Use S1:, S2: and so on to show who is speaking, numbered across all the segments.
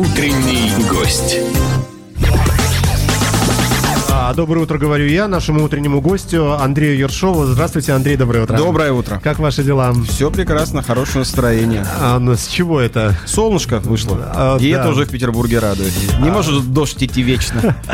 S1: Утренний гость.
S2: А, доброе утро, говорю я, нашему утреннему гостю Андрею Ершову. Здравствуйте, Андрей, доброе утро.
S3: Доброе утро.
S2: Как ваши дела?
S3: Все прекрасно, хорошее настроение.
S2: А, ну, с чего это?
S3: Солнышко вышло.
S2: А,
S3: и
S2: да.
S3: это уже в Петербурге радует. Не может дождь идти вечно.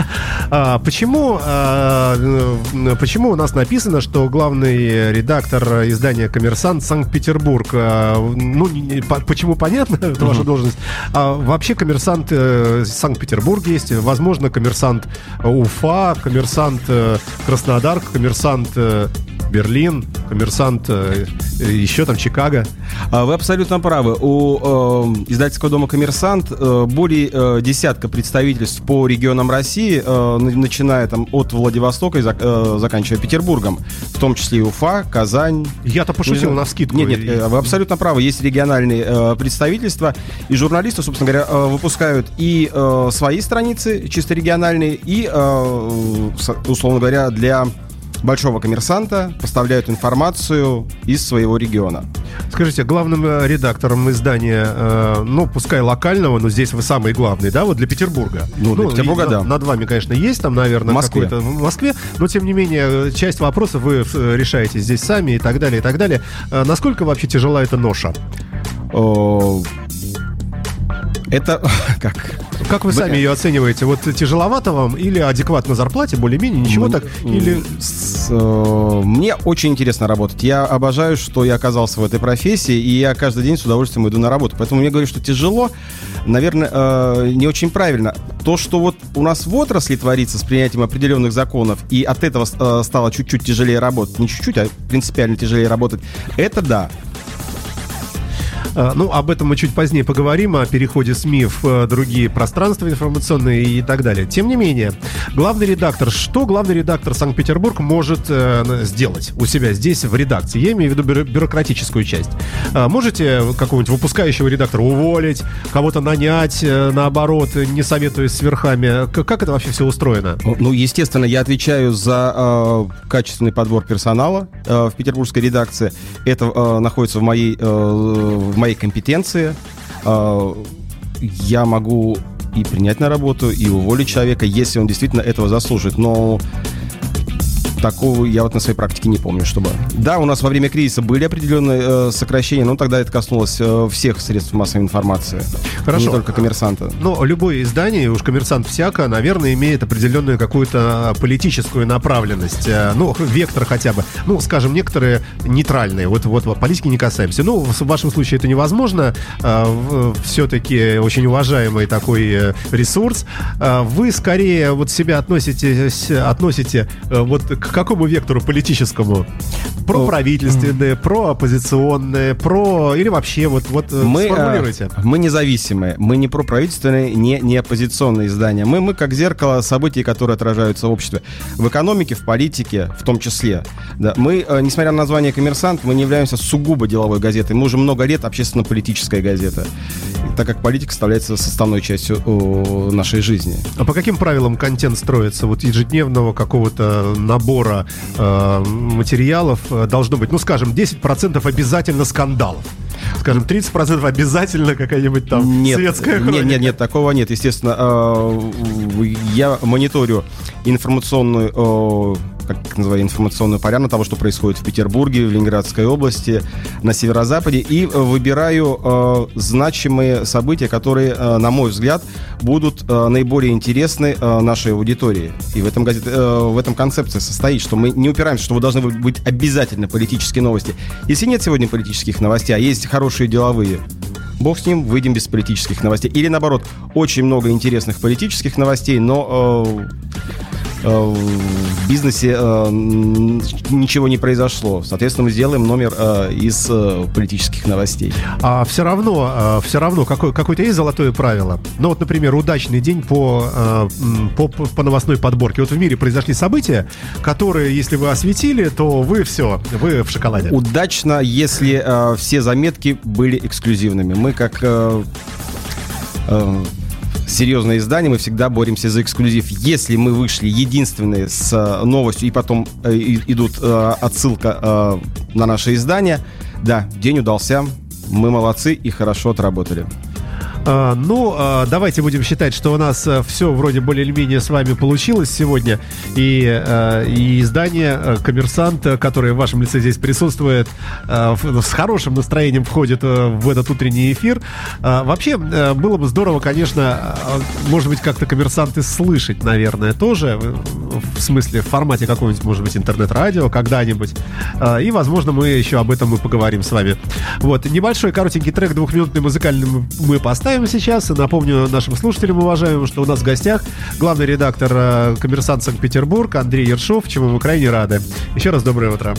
S2: А, почему, а, почему у нас написано, что главный редактор издания «Коммерсант» Санкт-Петербург? А, ну, не- не- по- почему понятно, это ваша должность. А, вообще «Коммерсант» э, Санкт-Петербург есть, возможно, «Коммерсант» Уфа, «Коммерсант» э, Краснодар, «Коммерсант» э, Берлин, «Коммерсант» э, еще там Чикаго.
S3: А Вы абсолютно правы. У э, издательского дома «Коммерсант» э, более э, десятка представительств по регионам России, э, на- начиная там от Владивостока и зак- э, заканчивая Петербургом, в том числе и Уфа, Казань.
S2: Я-то пошутил на скидку.
S3: Нет, нет, э, вы абсолютно правы. Есть региональные э, представительства, и журналисты, собственно говоря, э, выпускают и э, свои страницы, чисто региональные, и, э, условно говоря, для большого коммерсанта поставляют информацию из своего региона.
S2: Скажите, главным э, редактором издания, э, ну, пускай локального, но здесь вы самый главный, да, вот для Петербурга?
S3: Ну, для Петербурга,
S2: и
S3: да.
S2: Над, вами, конечно, есть там, наверное,
S3: В Москве.
S2: какой-то в Москве, но тем не менее, часть вопросов вы э, решаете здесь сами и так далее, и так далее. Насколько вообще тяжела эта ноша?
S3: Это как?
S2: Как вы сами ее оцениваете? Вот тяжеловато вам или адекватно зарплате, более-менее, ничего так? Или
S3: С, э, Мне очень интересно работать. Я обожаю, что я оказался в этой профессии, и я каждый день с удовольствием иду на работу. Поэтому мне говорят, что тяжело, наверное, э, не очень правильно. То, что вот у нас в отрасли творится с принятием определенных законов, и от этого э, стало чуть-чуть тяжелее работать, не чуть-чуть, а принципиально тяжелее работать, это да.
S2: Э, Ну, об этом мы чуть позднее поговорим, о переходе СМИ в э, другие пространства информационные и так далее. Тем не менее, главный редактор, что главный редактор Санкт-Петербург может э, сделать у себя здесь в редакции? Я имею в виду бюро- бюрократическую часть. Э, Можете какого-нибудь выпускающего редактора уволить, кого-то нанять, э, наоборот, не советуясь с верхами? Как это вообще все устроено?
S3: Ну, естественно, я отвечаю за э, качественный подбор персонала э, в петербургской редакции. Это э, находится в моей, э, в моей компетенции. Э, я могу и принять на работу, и уволить человека, если он действительно этого заслужит. Но такого я вот на своей практике не помню, чтобы... Да, у нас во время кризиса были определенные э, сокращения, но тогда это коснулось э, всех средств массовой информации.
S2: Хорошо.
S3: Не только коммерсанта.
S2: Но любое издание, уж коммерсант всяко, наверное, имеет определенную какую-то все-таки направленность. Э, Ну, вектор хотя бы. Ну, скажем, некоторые нейтральные. Вот, вот, политики не касаемся. Ну, в вашем случае это невозможно. Все-таки очень уважаемый такой э, ресурс. Э, Вы скорее вот себя относитесь, относите э, вот к какому вектору политическому? Про
S3: О,
S2: правительственные, про оппозиционные, про... Или вообще вот, вот э,
S3: Мы,
S2: сформулируйте.
S3: э, мы независимые, мы не проправительственные, не, не оппозиционные издания. Мы, мы как зеркало событий, которые отражаются в обществе. В экономике, в политике в том числе. Да. Мы, э, несмотря на название «Коммерсант», мы не являемся сугубо деловой газетой. Мы уже много лет общественно-политическая газета. Так как политика составляется составной частью нашей жизни.
S2: А по каким правилам контент строится? Вот ежедневного какого-то набора э, материалов э, должно быть, ну, скажем, 10% обязательно скандалов. Скажем, 30% обязательно какая-нибудь там
S3: нет,
S2: светская
S3: нет,
S2: хроника.
S3: нет, нет, такого нет. Естественно, э, я мониторю информационную, как называю, информационную поляну того, что происходит в Петербурге, в Ленинградской области, на северо-западе, и э, выбираю э, значимые события, которые, э, на мой взгляд, будут э, наиболее интересны э, нашей аудитории. И в этом, газете, э, в этом концепция состоит, что мы не упираемся, что вы должны быть обязательно политические новости. Если нет сегодня политических новостей, а есть хорошие деловые, Бог с ним, выйдем без политических новостей. Или наоборот, очень много интересных политических новостей, но э, в бизнесе э, ничего не произошло. Соответственно, мы сделаем номер э, из э, политических новостей.
S2: А все равно, все равно какое, какое-то есть золотое правило. Ну вот, например, удачный день по, э, по, по новостной подборке. Вот в мире произошли события, которые, если вы осветили, то вы все, вы в шоколаде.
S3: Удачно, если э, все заметки были эксклюзивными. Мы как э, э, серьезное издание, мы всегда боремся за эксклюзив. Если мы вышли единственные с э, новостью, и потом э, идут э, отсылка на наше издание, да, день удался, мы молодцы и хорошо отработали.
S2: А, ну, а, давайте будем считать, что у нас а, все вроде более-менее с вами получилось сегодня. И, а, и издание а, «Коммерсант», которое в вашем лице здесь присутствует, с хорошим настроением входит в этот утренний эфир. А, вообще, было бы здорово, конечно, может быть, как-то «Коммерсанты» слышать, наверное, тоже. В смысле, в формате какого-нибудь, может быть, интернет-радио когда-нибудь. И, возможно, мы еще об этом и поговорим с вами. Вот, небольшой коротенький трек двухминутный музыкальный мы поставим сейчас. Напомню нашим слушателям, уважаемым, что у нас в гостях главный редактор э, «Коммерсант Санкт-Петербург» Андрей Ершов, чему мы крайне рады. Еще раз доброе утро.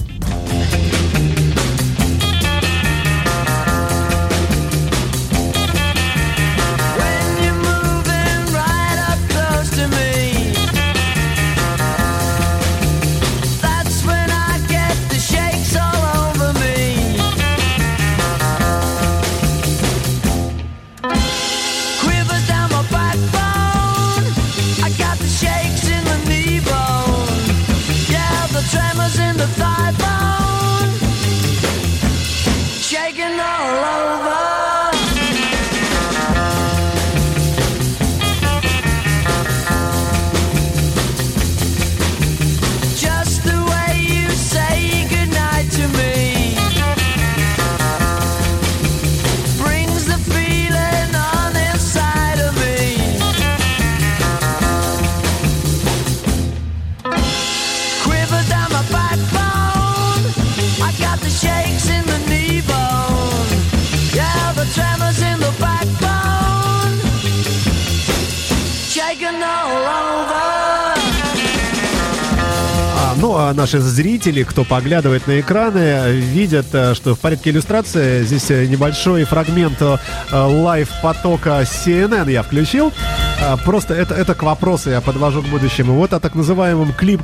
S2: Наши зрители, кто поглядывает на экраны, видят, э, что в порядке иллюстрации здесь э, небольшой фрагмент э, лайв-потока CNN я включил. Просто это, это к вопросу я подвожу к будущему. Вот о так называемом клип,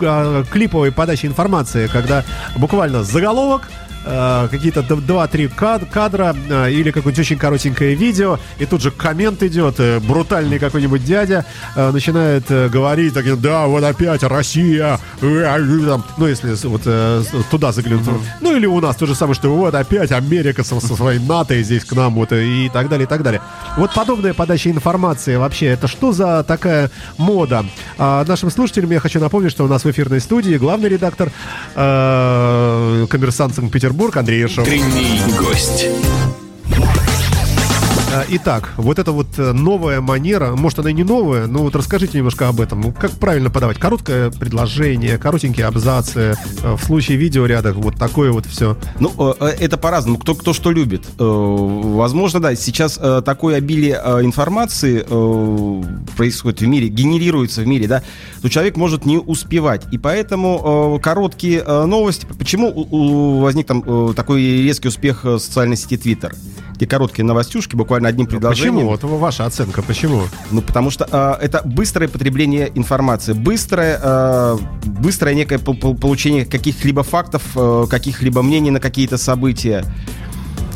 S2: клиповой подаче информации, когда буквально заголовок, э, какие-то д- два-три кад- кадра э, или какое-нибудь очень коротенькое видео, и тут же коммент идет, э, брутальный какой-нибудь дядя э, начинает э, говорить, таким, да, вот опять Россия, там, ну, если вот э, туда заглянуть. Ну, или у нас то же самое, что вот опять Америка со, со своей НАТО здесь к нам, вот, и так далее, и так далее. Вот подобная подача информации вообще, это что за такая мода? А нашим слушателям я хочу напомнить, что у нас в эфирной студии главный редактор э, «Коммерсант Санкт-Петербург» Андрей Ершов.
S4: Утренний гость.
S2: А, Итак, вот эта вот э, новая манера, может она и не новая, но вот расскажите немножко об этом. Ну, Как правильно подавать? Короткое предложение, коротенькие абзацы, э, в случае видеорядах вот такое вот все.
S3: Ну, э, это по-разному. Кто, кто что любит. Возможно, да, сейчас такое обилие информации происходит в мире, генерируется в мире, да, то человек может не успевать. И поэтому короткие новости. Почему возник там такой резкий успех социальной сети Twitter? Где короткие новостюшки, буквально одним предложением.
S2: Почему? Вот ваша оценка, почему?
S3: Ну, потому что э, это быстрое потребление информации, быстрое, э, быстрое некое пол- пол- получение каких-либо фактов, э, каких-либо мнений на какие-то события.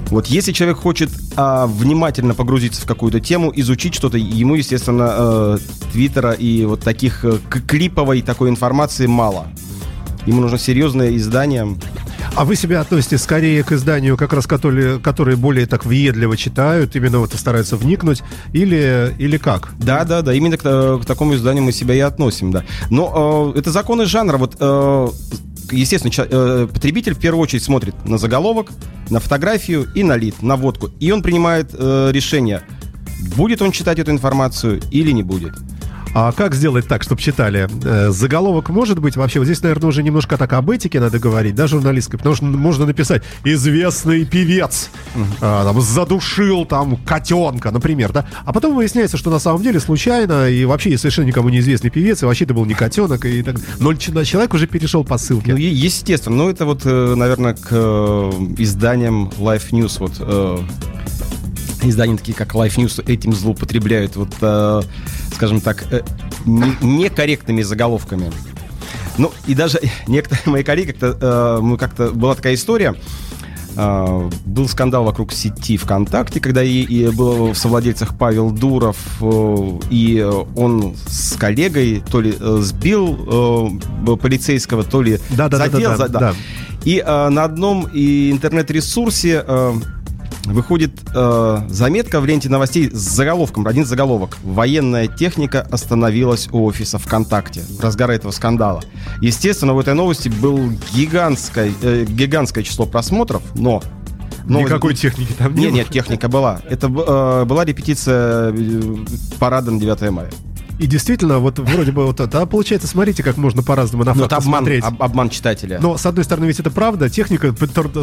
S3: Вот если человек хочет а, внимательно погрузиться в какую-то тему, изучить что-то, ему, естественно, э, Твиттера и вот таких э, клиповой такой информации мало. Ему нужно серьезное издание.
S2: А вы себя относите скорее к изданию, как раз которые, которые более так въедливо читают, именно вот стараются вникнуть, или, или как?
S3: Да, да, да, именно к, э, к такому изданию мы себя и относим, да. Но э, это законы жанра. Вот, э, естественно, э, потребитель в первую очередь смотрит на заголовок, на фотографию и на лид, на водку. И он принимает э, решение, будет он читать эту информацию или не будет.
S2: А как сделать так, чтобы читали? Э, Заголовок может быть вообще? Вот здесь, наверное, уже немножко так об этике надо говорить, да, журналистской, потому что можно написать «известный певец а, там, задушил там котенка», например, да? А потом выясняется, что на самом деле случайно и вообще совершенно никому неизвестный певец, и вообще это был не котенок, и так Но человек уже перешел по ссылке.
S3: Ну, естественно, но это вот, э, наверное, к э, изданиям Life News, вот э, издания такие, как Life News, этим злоупотребляют, вот, э, скажем так, э, не- некорректными заголовками. Ну, и даже некоторые мои коллеги, как-то, э, как-то, была такая история, э, был скандал вокруг сети ВКонтакте, когда и, и был в совладельцах Павел Дуров, э, и он с коллегой то ли э, сбил э, полицейского, то ли
S2: Да-да-да-да-да,
S3: задел. за-
S2: да.
S3: И э, на одном и интернет-ресурсе э, выходит э, заметка в ленте новостей с заголовком, один заголовок. Военная техника остановилась у офиса ВКонтакте в разгар этого скандала. Естественно, в этой новости был гигантское, э, гигантское число просмотров, но... но
S2: Никакой техники там не
S3: Нет,
S2: было.
S3: нет, техника была. Это э, была репетиция э, парада на 9 мая.
S2: И действительно, вот вроде бы вот это, а получается, смотрите, как можно по-разному на
S3: Но
S2: факты
S3: обман,
S2: смотреть.
S3: об- обман читателя.
S2: Но, с одной стороны, ведь это правда, техника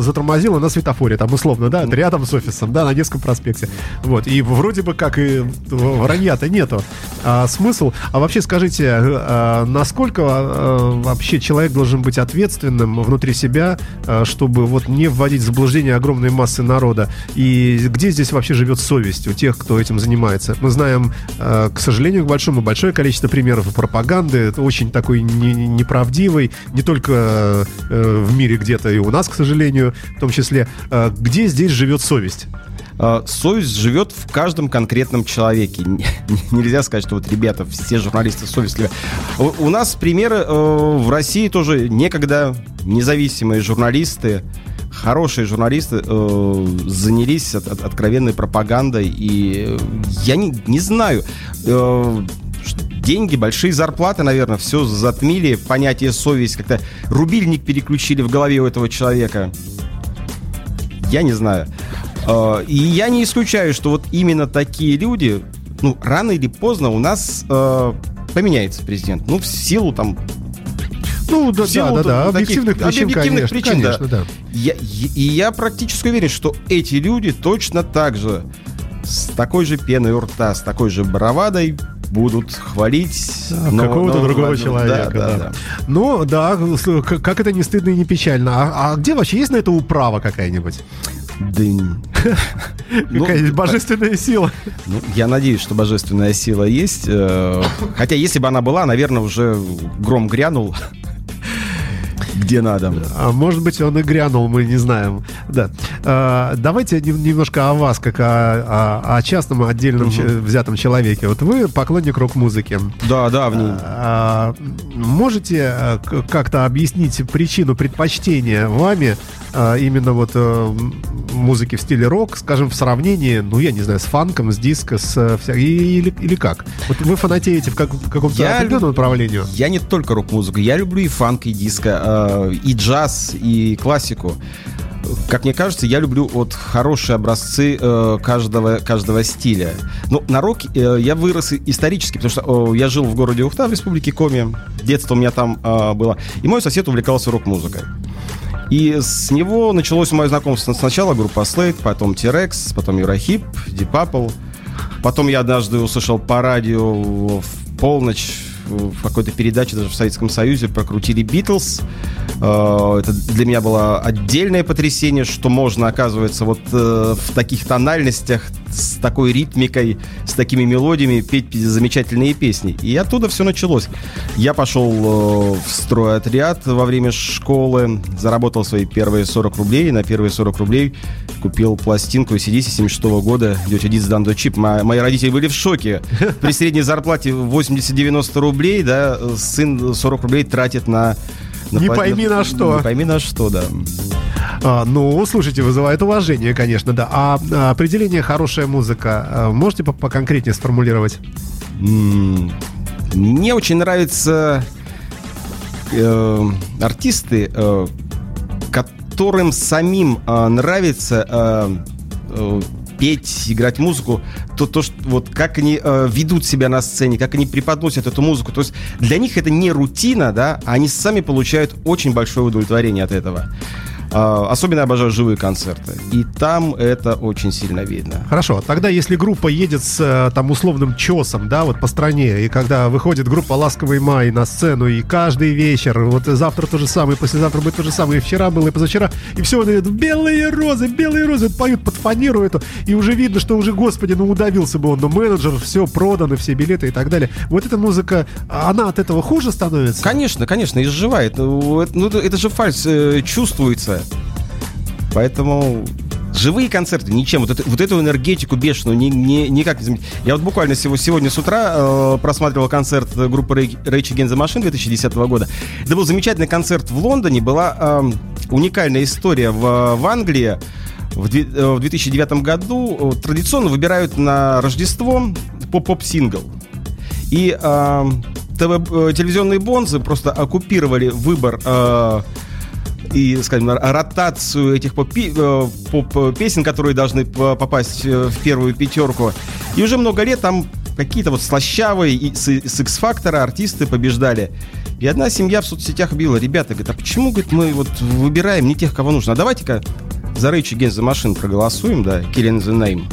S2: затормозила на светофоре, там, условно, да, рядом с офисом, да, на Невском проспекте. Вот, и вроде бы как и вранья-то нету. А смысл? А вообще скажите, а, насколько а, вообще человек должен быть ответственным внутри себя, а, чтобы вот не вводить в заблуждение огромной массы народа? И где здесь вообще живет совесть у тех, кто этим занимается? Мы знаем, а, к сожалению, к большому, большое количество примеров пропаганды, это очень такой не- неправдивый, не только э, в мире где-то и у нас, к сожалению, в том числе. Э, где здесь живет совесть?
S3: Э, Совесть живет в каждом конкретном человеке. Нельзя сказать, что вот ребята, все журналисты совестливы. У нас примеры э, в России тоже некогда независимые журналисты, хорошие журналисты э, занялись от- от- откровенной пропагандой. И я не, не знаю, деньги, большие зарплаты, наверное, все затмили, понятие совесть, как-то рубильник переключили в голове у этого человека. Я не знаю. Э, И я не исключаю, что вот именно такие люди, ну, рано или поздно у нас э, поменяется президент. Ну, в силу там...
S2: Ну, да, да, да, да, объективных причин,
S3: объективных
S2: конечно,
S3: причин, да.
S2: конечно, да.
S3: Я- и и я практически уверен, что эти люди точно так же с такой же пеной у рта, с такой же бравадой будут хвалить
S2: Да, какого-то другого
S3: владельца.
S2: человека.
S3: Да, да,
S2: да.
S3: да.
S2: Ну, да, как это не стыдно и не печально. А, а где вообще есть на это управа какая-нибудь?
S3: Да Ну,
S2: Какая-нибудь божественная сила?
S3: Ну, я надеюсь, что божественная сила есть. э, Хотя, если бы она была, наверное, уже гром грянул. Где надо.
S2: А может быть, он и грянул, мы не знаем. Да. А, давайте нем- немножко о вас, как о, о- о частном отдельном че- взятом человеке. Вот вы поклонник рок-музыки.
S3: Да, да.
S2: А, можете а, к- как-то объяснить причину предпочтения вами а, именно вот э, м, музыки в стиле рок, скажем, в сравнении, ну, я не знаю, с фанком, с диско, с э, вся... или, или как? Вот вы фанатеете в, как- в каком-то
S3: Я
S2: определенном направлении?
S3: Я не только рок-музыку, я люблю и фанк, и диско, э, и джаз, и классику. Как мне кажется, я люблю вот хорошие образцы э, каждого, каждого стиля. Ну, на рок э, я вырос исторически, потому что э, я жил в городе Ухта в республике Коми. Детство у меня там э, было. И мой сосед увлекался рок-музыкой. И с него началось мое знакомство сначала группа Slate, потом T-Rex, потом Eurahip, Deep Purple. Потом я однажды услышал по радио в полночь в какой-то передаче даже в Советском Союзе прокрутили Битлз. Э, Это для меня было отдельное потрясение, что можно, оказывается, вот э, в таких тональностях, с такой ритмикой, с такими мелодиями петь замечательные песни. И оттуда все началось. Я пошел э, в стройотряд во время школы, заработал свои первые 40 рублей. На первые 40 рублей купил пластинку ACDC 76 года «Дётя Дитс Дан До Чип». Мо- Мои родители были в шоке. При средней зарплате 80-90 рублей, да, сын 40 рублей тратит на...
S2: Не пойми на что.
S3: Не пойми на что, да.
S2: А, ну, слушайте, вызывает уважение, конечно, да. А, а, определение хорошая музыка а, можете по- поконкретнее сформулировать?
S3: Мне очень нравятся э, артисты, э, которым самим э, нравится э, э, петь, играть музыку, то, то что, вот как они э, ведут себя на сцене, как они преподносят эту музыку. То есть для них это не рутина, да, а они сами получают очень большое удовлетворение от этого. Э, особенно обожаю живые концерты. И там это очень сильно видно.
S2: Хорошо, тогда если группа едет с э, там условным чесом, да, вот по стране, и когда выходит группа «Ласковый май» на сцену, и каждый вечер, вот завтра то же самое, послезавтра будет то же самое, и вчера было, и позавчера, и все, вот это белые розы, белые розы, вот поют под фанеру эту, и уже видно, что уже, господи, ну удавился бы он, но менеджер, все продано, все билеты и так далее. Вот эта музыка, она от этого хуже становится?
S3: Конечно, конечно, изживает. Ну, это, ну, это же фальс э, чувствуется. Поэтому живые концерты ничем. Вот, это- вот эту энергетику бешеную ни- ни- никак не заменить. Я вот буквально сего- сегодня с утра э, просматривал концерт группы Rage Against the Machine 2010 года. Это был замечательный концерт в Лондоне. Была эм, уникальная история в, в Англии. в две- э, в 2009 году э, традиционно выбирают на Рождество поп-поп-сингл. И э, ТВ, э, телевизионные бонзы просто оккупировали выбор э, и, скажем, ротацию этих поп-пи- э, поп-песен, которые должны попасть э, в первую пятерку. И уже много лет там какие-то вот слащавые и с, с X-фактора артисты побеждали. И одна семья в соцсетях объявила, ребята, говорит, а почему говорит, мы вот выбираем не тех, кого нужно? А давайте-ка за Rage Against the Machine проголосуем, да, Killing the Name.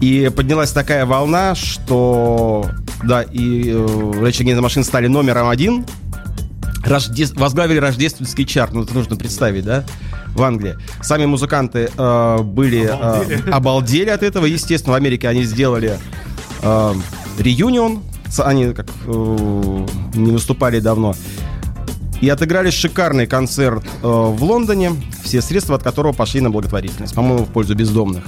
S3: И поднялась такая волна, что, да, и э, Rage Against the Machine стали номером один, Рожде- возглавили рождественский чарт, ну это нужно представить, да, в Англии. Сами музыканты э, были э,
S2: Обалдели.
S3: обалдели от этого, естественно, в Америке они сделали э, реюнион, они как э, не выступали давно. И отыграли шикарный концерт э, в Лондоне, все средства от которого пошли на благотворительность, по-моему, в пользу бездомных.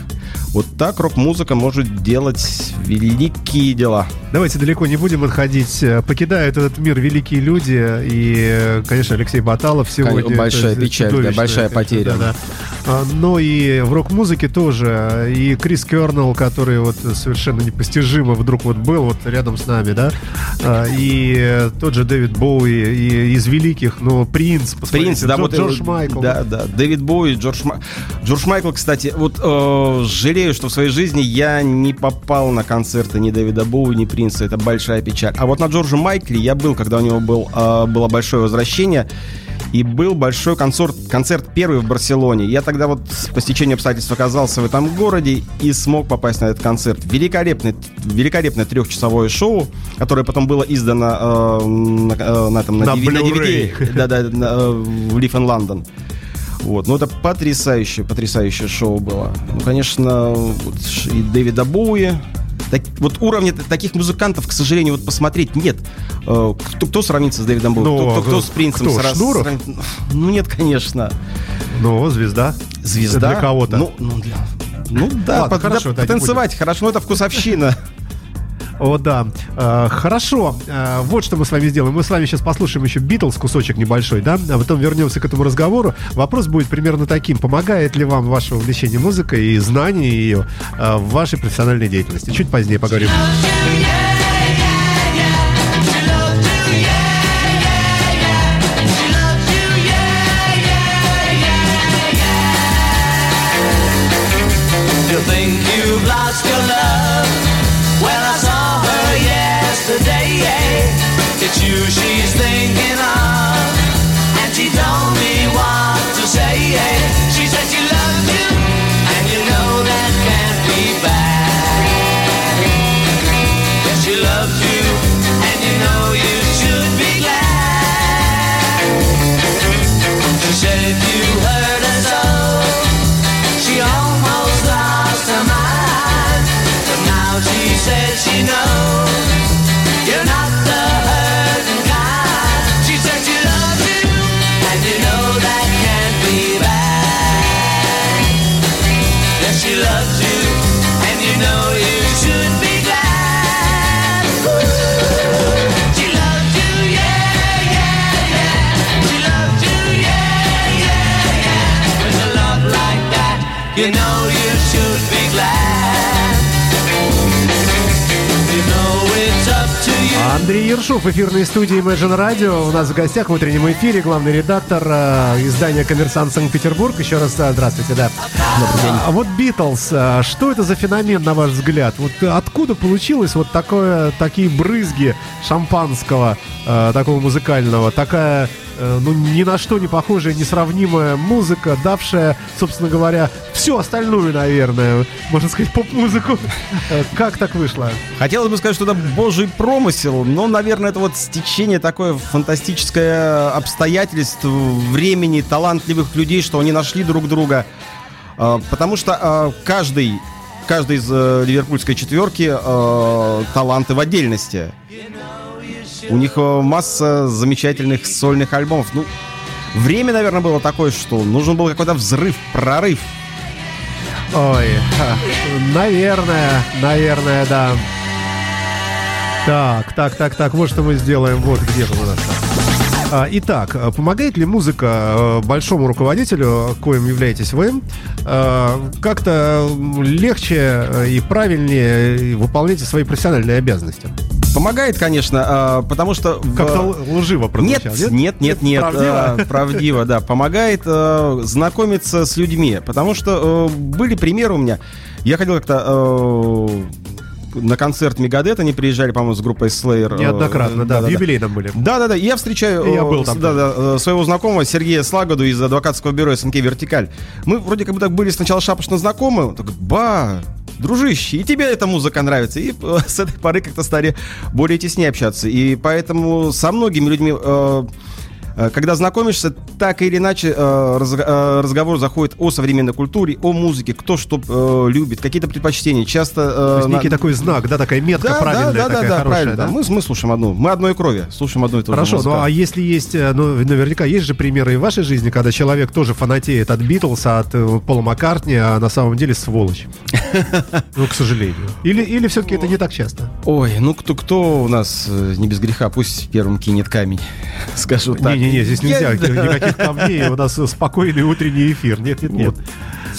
S3: Вот так рок-музыка может делать великие дела.
S2: Давайте далеко не будем отходить. Э, Покидают этот мир великие люди. И, э, конечно, Алексей Баталов сегодня...
S3: Большая
S2: это
S3: печаль, да, большая потеря.
S2: да-да. А, Но и в рок-музыке тоже. И Крис Кернелл, который вот совершенно непостижимо вдруг вот был вот рядом с нами, да. А, И тот же Дэвид Боуи, и из великих, ну, Принц,
S3: Принц, да,
S2: Джо-
S3: вот
S2: Джордж
S3: э,
S2: Майкл.
S3: Да, да. Дэвид Боуи, Джордж, Ма- Джордж Майкл, кстати, вот э, жалею, что в своей жизни я не попал на концерты ни Дэвида Боуи, ни Принца. Это большая печаль. А вот на Джорджа Майкле я был, когда у него был, э, было большое возвращение. И был большой концерт, концерт первый в Барселоне. Я тогда вот по стечению обстоятельств оказался в этом городе и смог попасть на этот концерт. Великолепный, великолепное трехчасовое шоу, которое потом было издано э, на, э, на, этом, на,
S2: На
S3: DVD, на. DVD. Да-да, на, э, в Leaf in London. Вот. Ну, это потрясающее, потрясающее шоу было. Ну, конечно, вот и Дэвида Боуи. Так- вот уровня таких музыкантов, к сожалению, вот посмотреть нет. Э, Кто, кто сравнится с Дэвидом Боуи?
S2: Ну,
S3: кто, кто-
S2: а
S3: кто с Принцем?
S2: кто,
S3: сра-
S2: Шнуров?
S3: сравнит? Ну, нет, конечно.
S2: Ну, звезда.
S3: Звезда.
S2: Для кого-то.
S3: Ну, ну, для- ну да,
S2: Ладно,
S3: под-
S2: хорошо,
S3: да,
S2: не
S3: потанцевать хорошо, но это вкусовщина.
S2: О, да. Э, хорошо. Э, вот что мы с вами сделаем. Мы с вами сейчас послушаем еще Битлз, кусочек небольшой, да? А потом вернемся к этому разговору. Вопрос будет примерно таким. Помогает ли вам ваше увлечение музыкой и знание ее э, в вашей профессиональной деятельности? Чуть позднее поговорим. Ершов, эфирной студии Imagine Radio. У нас в гостях в утреннем эфире главный редактор э, издания «Коммерсант Санкт-Петербург». Еще раз э, здравствуйте, да. А вот Битлз, э, что это за феномен, на ваш взгляд? Вот откуда получилось вот такое, такие брызги шампанского, э, такого музыкального, такая, ну, ни на что не похожая, несравнимая музыка, давшая, собственно говоря, всю остальную, наверное, можно сказать, поп-музыку. Э, Как так вышло?
S3: Хотелось бы сказать, что это божий промысел, но, наверное, это вот стечение такое фантастическое обстоятельств, времени, талантливых людей, что они нашли друг друга. А, Потому что а, каждый, каждый из э, ливерпульской четверки э, таланты в отдельности. У них э, масса замечательных сольных альбомов. Ну, время, наверное, было такое, что нужен был какой-то взрыв, прорыв.
S2: Ой, наверное, наверное, да. Так, так, так, так, вот что мы сделаем. Вот где он у нас. А, Итак, а, помогает ли музыка а, большому руководителю, коим являетесь вы, как-то легче и правильнее выполнять свои профессиональные обязанности?
S3: Помогает, конечно, а, потому что...
S2: Как-то лживо
S3: Нет,
S2: прозвучало,
S3: нет, нет, нет.
S2: Правдиво?
S3: а, правдиво, да. Помогает а, знакомиться с людьми. Потому что были примеры у меня. Я ходил как-то на концерт Мегадет, они приезжали, по-моему, с группой Slayer.
S2: Неоднократно, да, в юбилейном были.
S3: Да, да, да. Я встречаю
S2: я был там
S3: да, да, э, своего знакомого Сергея Слагоду из адвокатского бюро СНК Вертикаль. Мы вроде как бы так были сначала шапошно знакомы. Такой, ба, дружище, и тебе эта музыка нравится. И э, с этой поры как-то стали более теснее общаться. И поэтому со многими людьми э, когда знакомишься, так или иначе э, э, разговор заходит о современной культуре, о музыке, кто что э, любит, какие-то предпочтения. Часто... э,
S2: То есть
S3: на-
S2: некий такой знак, да, такая метка
S3: да,
S2: правильная,
S3: да, да,
S2: такая
S3: да,
S2: хорошая,
S3: правильно.
S2: да?
S3: да. Мы, мы слушаем одну. Мы одной крови. Слушаем одну и ту же
S2: Хорошо, ну
S3: музыку.
S2: а если есть, э, ну, наверняка есть же примеры и в вашей жизни, когда человек тоже фанатеет от Битлса, от э, Пола Маккартни, а на самом деле сволочь. Ну, к сожалению. Или, или все-таки это не так часто?
S3: Ой, ну кто, кто у нас э, не без греха, пусть первым кинет камень. Скажу так.
S2: Не-не-не, здесь нельзя, никаких камней, у нас спокойный утренний эфир. Нет,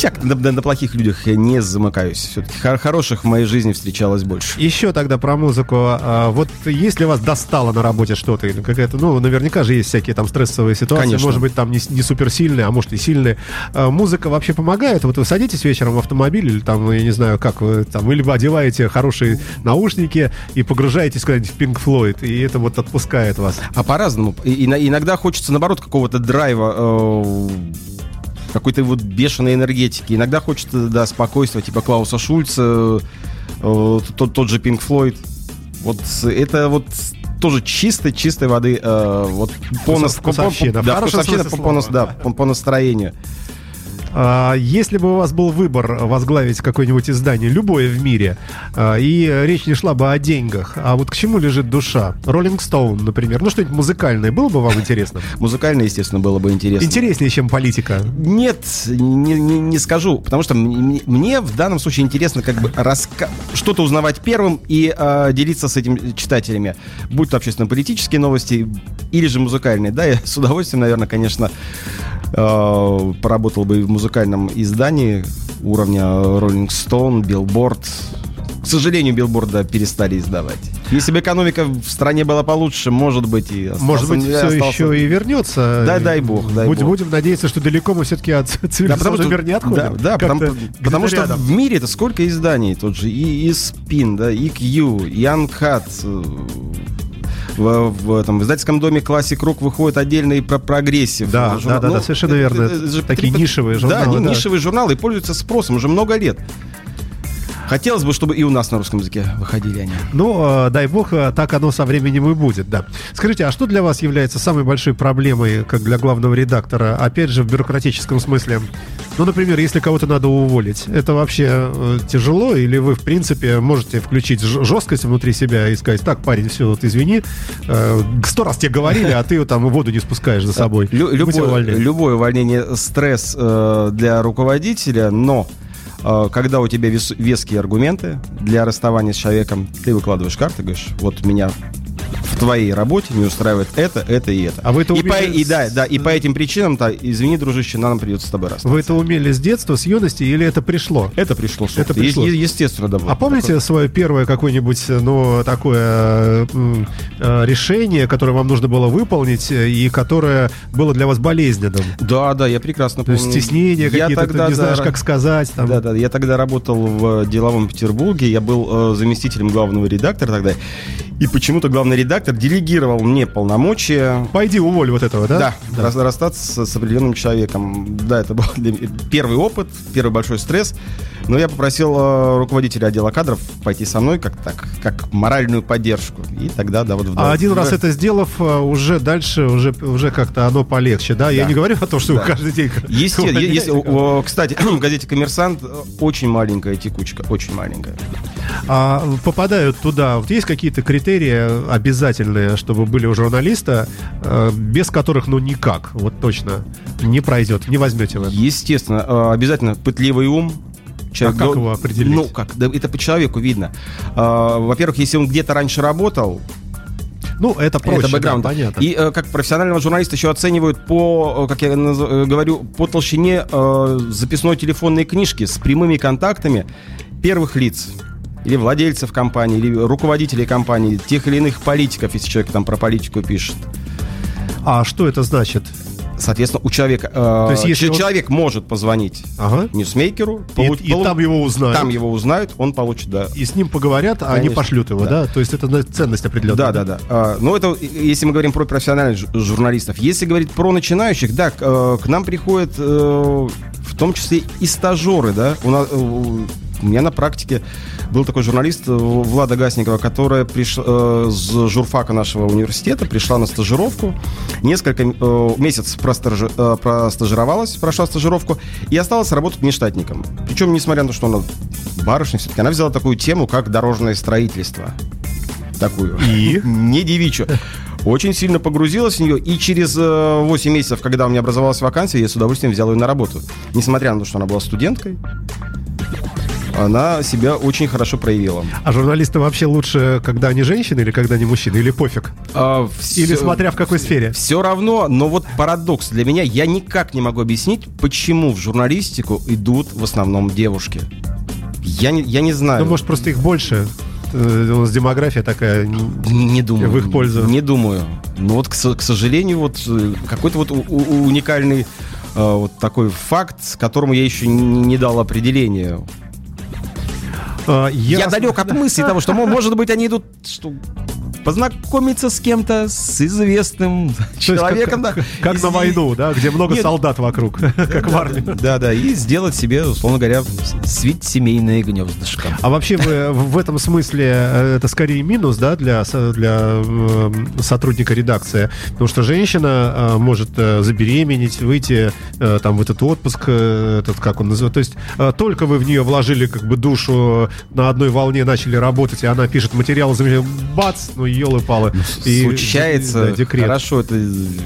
S3: Так, на, на- плохих людях я не замыкаюсь. Все-таки хороших в моей жизни встречалось больше.
S2: Еще тогда про музыку. А, вот если вас достало на работе что-то, или какая-то, ну, наверняка же есть всякие там стрессовые ситуации,
S3: Конечно.
S2: может быть, там не, не суперсильные, а может и сильные. А, музыка вообще помогает? Вот вы садитесь вечером в автомобиль, или там, я не знаю, как вы там, или вы одеваете хорошие наушники и погружаетесь куда-нибудь в Pink Floyd, и это вот отпускает вас.
S3: А по-разному. И- иногда хочется, наоборот, какого-то драйва, э, какой-то вот бешеной энергетики. Иногда хочется, да, спокойствия, типа Клауса Шульца, э, тот, тот же Pink Floyd. Вот это вот тоже чистой, чистой воды, э, вот по,
S2: Вкус-
S3: нас- по- по-
S2: вкусовщина,
S3: да, вкусовщина по, по да. по, по настроению.
S2: А, Если бы у вас был выбор возглавить какое-нибудь издание, любое в мире, а, и речь не шла бы о деньгах, а вот к чему лежит душа? Роллинг Стоун, например. Ну, что-нибудь музыкальное было бы вам интересно?
S3: Музыкально, естественно, было бы интересно.
S2: Интереснее, чем политика.
S3: Нет, не, не- не скажу, потому что мне, мне в данном случае интересно как бы раска- что-то узнавать первым и э, делиться с этим читателями, будь то общественно-политические новости или же музыкальные. Да, я с удовольствием, наверное, конечно, э, поработал бы в музыкальном издании уровня Rolling Stone, Billboard. К сожалению, Billboard да, перестали издавать. Если бы экономика в стране была получше, может быть, и остался-
S2: Может быть, все
S3: остался-
S2: еще и вернется.
S3: Дай- дай бог, дай
S2: Будь-
S3: бог.
S2: Будем надеяться, что далеко мы все-таки от
S3: Да,
S2: цивилизованного мира не отходим.
S3: Да, да, потому, потому что
S2: рядом.
S3: в мире это сколько изданий, тот же и, и Spin, да, и Q, и Uncut. В, в этом в издательском доме Classic Rock выходит отдельный про прогрессив.
S2: Да,
S3: журнал.
S2: да, да, да, совершенно верно.
S3: же
S2: Такие
S3: три-
S2: нишевые
S3: Да,
S2: журналы,
S3: они
S2: да.
S3: нишевые журналы и пользуются спросом уже много лет. Хотелось бы, чтобы и у нас на русском языке выходили они.
S2: Ну, э, дай бог, э, так оно со временем и будет, да. Скажите, а что для вас является самой большой проблемой, как для главного редактора, опять же, в бюрократическом смысле? Ну, например, если кого-то надо уволить, это вообще э, тяжело, или вы, в принципе, можете включить жесткость внутри себя и сказать, так, парень, все, вот извини, э, сто раз тебе говорили, а ты там воду не спускаешь за собой.
S3: Лю- любое, любое увольнение стресс э, для руководителя, но когда у тебя вес- веские аргументы для расставания с человеком, ты выкладываешь карты, говоришь, вот меня твоей работе не устраивает это, это и это.
S2: А вы это
S3: и, по,
S2: умели
S3: и,
S2: с-
S3: да, да, и по этим причинам, то, извини, дружище, нам придется с тобой расстаться.
S2: Вы это умели с детства, с юности, или это пришло?
S3: Это пришло с
S2: Это пришло.
S3: Е- естественно, да.
S2: А помните свое первое какое-нибудь, ну, такое э, решение, которое вам нужно было выполнить э, и которое было для вас болезненным?
S3: Да, да, я прекрасно
S2: То
S3: помню.
S2: есть стеснения какие-то, ты
S3: тогда,
S2: не
S3: да,
S2: знаешь, как сказать. Там.
S3: Да, да, я тогда работал в деловом Петербурге, я был э, заместителем главного редактора тогда, и почему-то главный редактор делегировал мне полномочия.
S2: Пойди уволь вот этого, да?
S3: Да, рас- расстаться с, с определенным человеком. Да, это был для меня первый опыт, первый большой стресс. Но я попросил э, руководителя отдела кадров пойти со мной как так, как моральную поддержку. И тогда, да, вот в
S2: А один
S3: в-
S2: раз это сделав, э, уже дальше, уже, уже как-то оно полегче, да? Я
S3: Да.
S2: не говорю о том, что
S3: Да.
S2: каждый день...
S3: Есть, кстати, в газете «Коммерсант» очень маленькая текучка, очень маленькая.
S2: А попадают туда, вот есть какие-то критерии обязательные, чтобы были у журналиста, э, без которых, ну, никак, вот точно, не пройдет, не возьмете вы.
S3: Естественно, э, обязательно пытливый ум.
S2: А как
S3: до-
S2: его определить?
S3: Ну, как? Да, это по человеку видно. А, Во-первых, если он где-то раньше работал,
S2: Ну, это проще,
S3: это
S2: да,
S3: бэкграунд.
S2: понятно.
S3: И э, как профессионального журналиста еще оценивают по, как я наз- говорю, по толщине э, записной телефонной книжки с прямыми контактами первых лиц или владельцев компании, или руководителей компании, тех или иных политиков, если человек там про политику пишет.
S2: А что это значит?
S3: Соответственно, у человека... э,
S2: есть, если
S3: ч-
S2: он-
S3: человек может позвонить
S2: Ага.
S3: ньюсмейкеру,
S2: И,
S3: получ-
S2: и
S3: полу-
S2: там его узнают.
S3: там его узнают, он получит, да.
S2: И с ним поговорят, а они
S3: Конечно.
S2: пошлют его, да?
S3: Да.
S2: То есть это на- ценность определенная.
S3: Да, да, да. А, ну, это и- если мы говорим про профессиональных жу- журналистов. Если говорить про начинающих, да, к, э, к нам приходят э, в том числе и стажеры, да. У, нас, у меня на практике был такой журналист э, Влада Гасникова, которая приш, э, с журфака нашего университета пришла на стажировку, несколько э, месяц простажи- э, простажировалась, прошла стажировку и осталась работать внештатником. Причем, несмотря на то, что она барышня, все-таки она взяла такую тему, как дорожное строительство такую.
S2: И?
S3: Не девичью. Очень сильно погрузилась в нее, и через э, 8 месяцев, когда у меня образовалась вакансия, я с удовольствием взял ее на работу. Несмотря на то, что она была студенткой, она себя очень хорошо проявила.
S2: А журналисты вообще лучше, когда они женщины или когда они мужчины? Или пофиг?
S3: А,
S2: Или
S3: всё-
S2: смотря в какой сфере?
S3: Все равно, но вот парадокс для меня, я никак не могу объяснить, почему в журналистику идут в основном девушки. Я не, я не знаю.
S2: Ну, может, просто их больше. Э, У нас демография такая.
S3: Не, думаю.
S2: В их пользу.
S3: Не думаю. Ну вот, к, к сожалению, вот э, какой-то вот у- у- уникальный э, вот такой факт, которому я еще не, не дал определения.
S2: А,
S3: Я,
S2: ясно.
S3: далек от мысли того, что, мо- может быть, они идут что, познакомиться с кем-то, с известным
S2: То
S3: человеком.
S2: как,
S3: да.
S2: как
S3: И
S2: на войну, да, где много
S3: Нет.
S2: солдат вокруг, как в армии.
S3: Да, да, и сделать себе, условно говоря, свить семейное гнездышко.
S2: А вообще в, в этом смысле э, это скорее минус, да, для, для э, сотрудника редакции, потому что женщина э, может э, забеременеть, выйти там в этот отпуск, этот как он называется, то есть только вы в нее вложили как бы душу на одной волне, начали работать, и она пишет материал, бац, ну елы-палы. И-
S3: Случается,
S2: да, декрет.
S3: хорошо, это,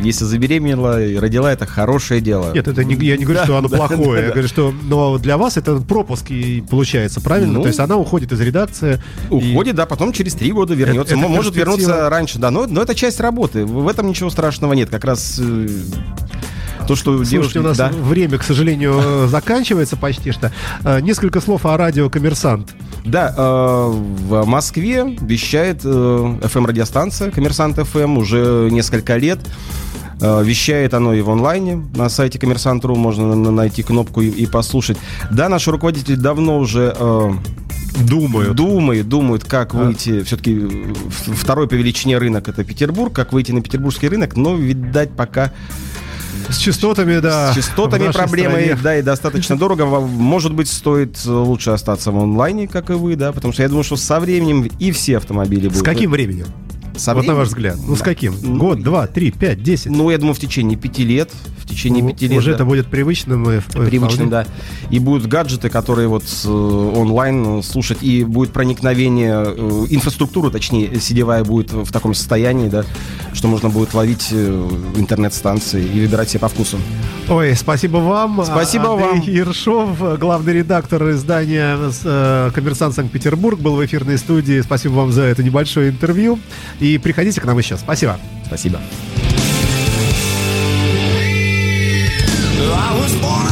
S3: если забеременела и родила, это хорошее дело.
S2: Нет, это не, я не говорю, что оно плохое. я говорю, что но для вас это пропуск и получается, правильно?
S3: Ну.
S2: То есть она уходит из редакции.
S3: Уходит, да, потом через три года вернется. Может вернуться раньше, да. Но, это часть работы. В в этом ничего страшного нет. Как раз э, то, что
S2: Слушайте,
S3: девушки...
S2: у нас
S3: да.
S2: время, к сожалению, э, заканчивается почти что. Э, Несколько слов о радио «Коммерсант».
S3: Да, э, в Москве вещает э, FM-радиостанция «Коммерсант FM» уже несколько лет. Э, Вещает оно и в онлайне. На сайте коммерсант.ру можно на- найти кнопку и, и послушать. Да, наш руководитель давно уже э,
S2: Думаю.
S3: думает, думает, как выйти. Все-таки второй по величине рынок это Петербург, как выйти на петербургский рынок, но, видать, пока
S2: С частотами, да.
S3: с частотами проблемы,
S2: стране.
S3: да, и достаточно дорого. Может быть, стоит лучше остаться в онлайне, как и вы, да, потому что я думаю, что со временем и все автомобили будут.
S2: С каким временем?
S3: Со
S2: вот на ваш взгляд. Ну, с
S3: Да.
S2: каким?
S3: Ну,
S2: Год, два, три, пять, десять?
S3: Ну, я думаю, в течение пяти лет. В течение
S2: Ну,
S3: пяти лет.
S2: Уже
S3: да.
S2: это будет привычным. и в-
S3: Привычным,
S2: вполне.
S3: да. И будут гаджеты, которые вот э, онлайн э, слушать, и будет проникновение, э, инфраструктура, точнее, сетевая будет в таком состоянии, да, что можно будет ловить э, интернет-станции и выбирать себе по вкусу.
S2: Ой, спасибо вам.
S3: Спасибо
S2: Андрей
S3: вам.
S2: Ершов, главный редактор издания э, «Коммерсант Санкт-Петербург», был в эфирной студии. Спасибо вам за это небольшое интервью. И приходите к нам еще. Спасибо.
S3: Спасибо.
S1: I was born